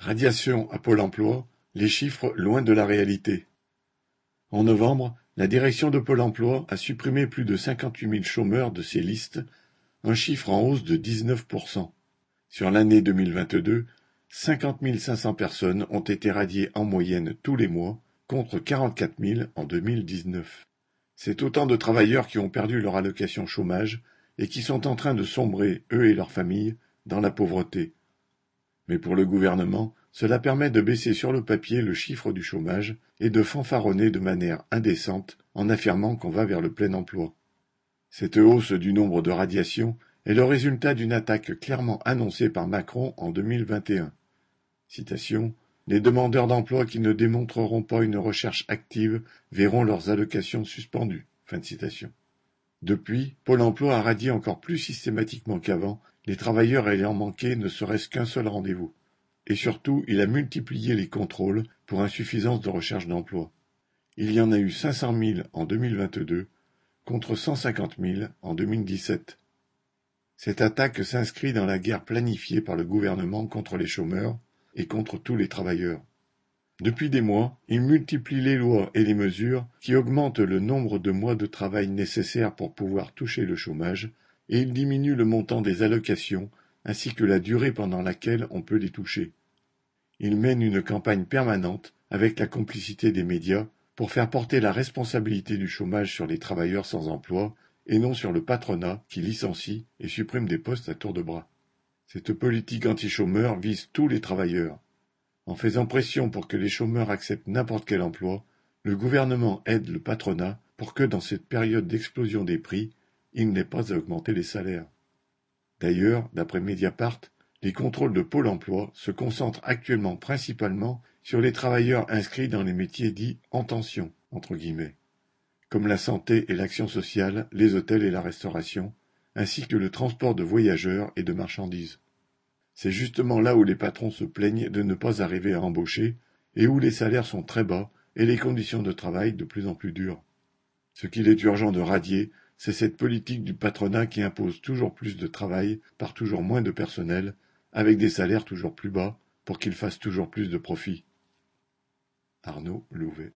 Radiation à Pôle emploi, les chiffres loin de la réalité. En novembre, la direction de Pôle emploi a supprimé plus de 58 000 chômeurs de ses listes, un chiffre en hausse de 19 Sur l'année 2022, 50 500 personnes ont été radiées en moyenne tous les mois, contre 44 000 en 2019. C'est autant de travailleurs qui ont perdu leur allocation chômage et qui sont en train de sombrer, eux et leurs familles, dans la pauvreté. Mais pour le gouvernement, cela permet de baisser sur le papier le chiffre du chômage et de fanfaronner de manière indécente en affirmant qu'on va vers le plein emploi. Cette hausse du nombre de radiations est le résultat d'une attaque clairement annoncée par Macron en 2021. Citation Les demandeurs d'emploi qui ne démontreront pas une recherche active verront leurs allocations suspendues. Fin de citation. Depuis, Pôle emploi a radié encore plus systématiquement qu'avant les travailleurs ayant manqué ne serait-ce qu'un seul rendez-vous. Et surtout, il a multiplié les contrôles pour insuffisance de recherche d'emploi. Il y en a eu 500 000 en 2022 contre 150 000 en 2017. Cette attaque s'inscrit dans la guerre planifiée par le gouvernement contre les chômeurs et contre tous les travailleurs. Depuis des mois, il multiplie les lois et les mesures qui augmentent le nombre de mois de travail nécessaires pour pouvoir toucher le chômage et il diminue le montant des allocations ainsi que la durée pendant laquelle on peut les toucher. Il mène une campagne permanente, avec la complicité des médias, pour faire porter la responsabilité du chômage sur les travailleurs sans emploi et non sur le patronat qui licencie et supprime des postes à tour de bras. Cette politique anti-chômeur vise tous les travailleurs. En faisant pression pour que les chômeurs acceptent n'importe quel emploi, le gouvernement aide le patronat pour que dans cette période d'explosion des prix, il n'est pas à augmenter les salaires. D'ailleurs, d'après Mediapart, les contrôles de Pôle emploi se concentrent actuellement principalement sur les travailleurs inscrits dans les métiers dits en tension, entre guillemets, comme la santé et l'action sociale, les hôtels et la restauration, ainsi que le transport de voyageurs et de marchandises. C'est justement là où les patrons se plaignent de ne pas arriver à embaucher et où les salaires sont très bas et les conditions de travail de plus en plus dures. Ce qu'il est urgent de radier, c'est cette politique du patronat qui impose toujours plus de travail par toujours moins de personnel, avec des salaires toujours plus bas, pour qu'ils fassent toujours plus de profit. Arnaud Louvet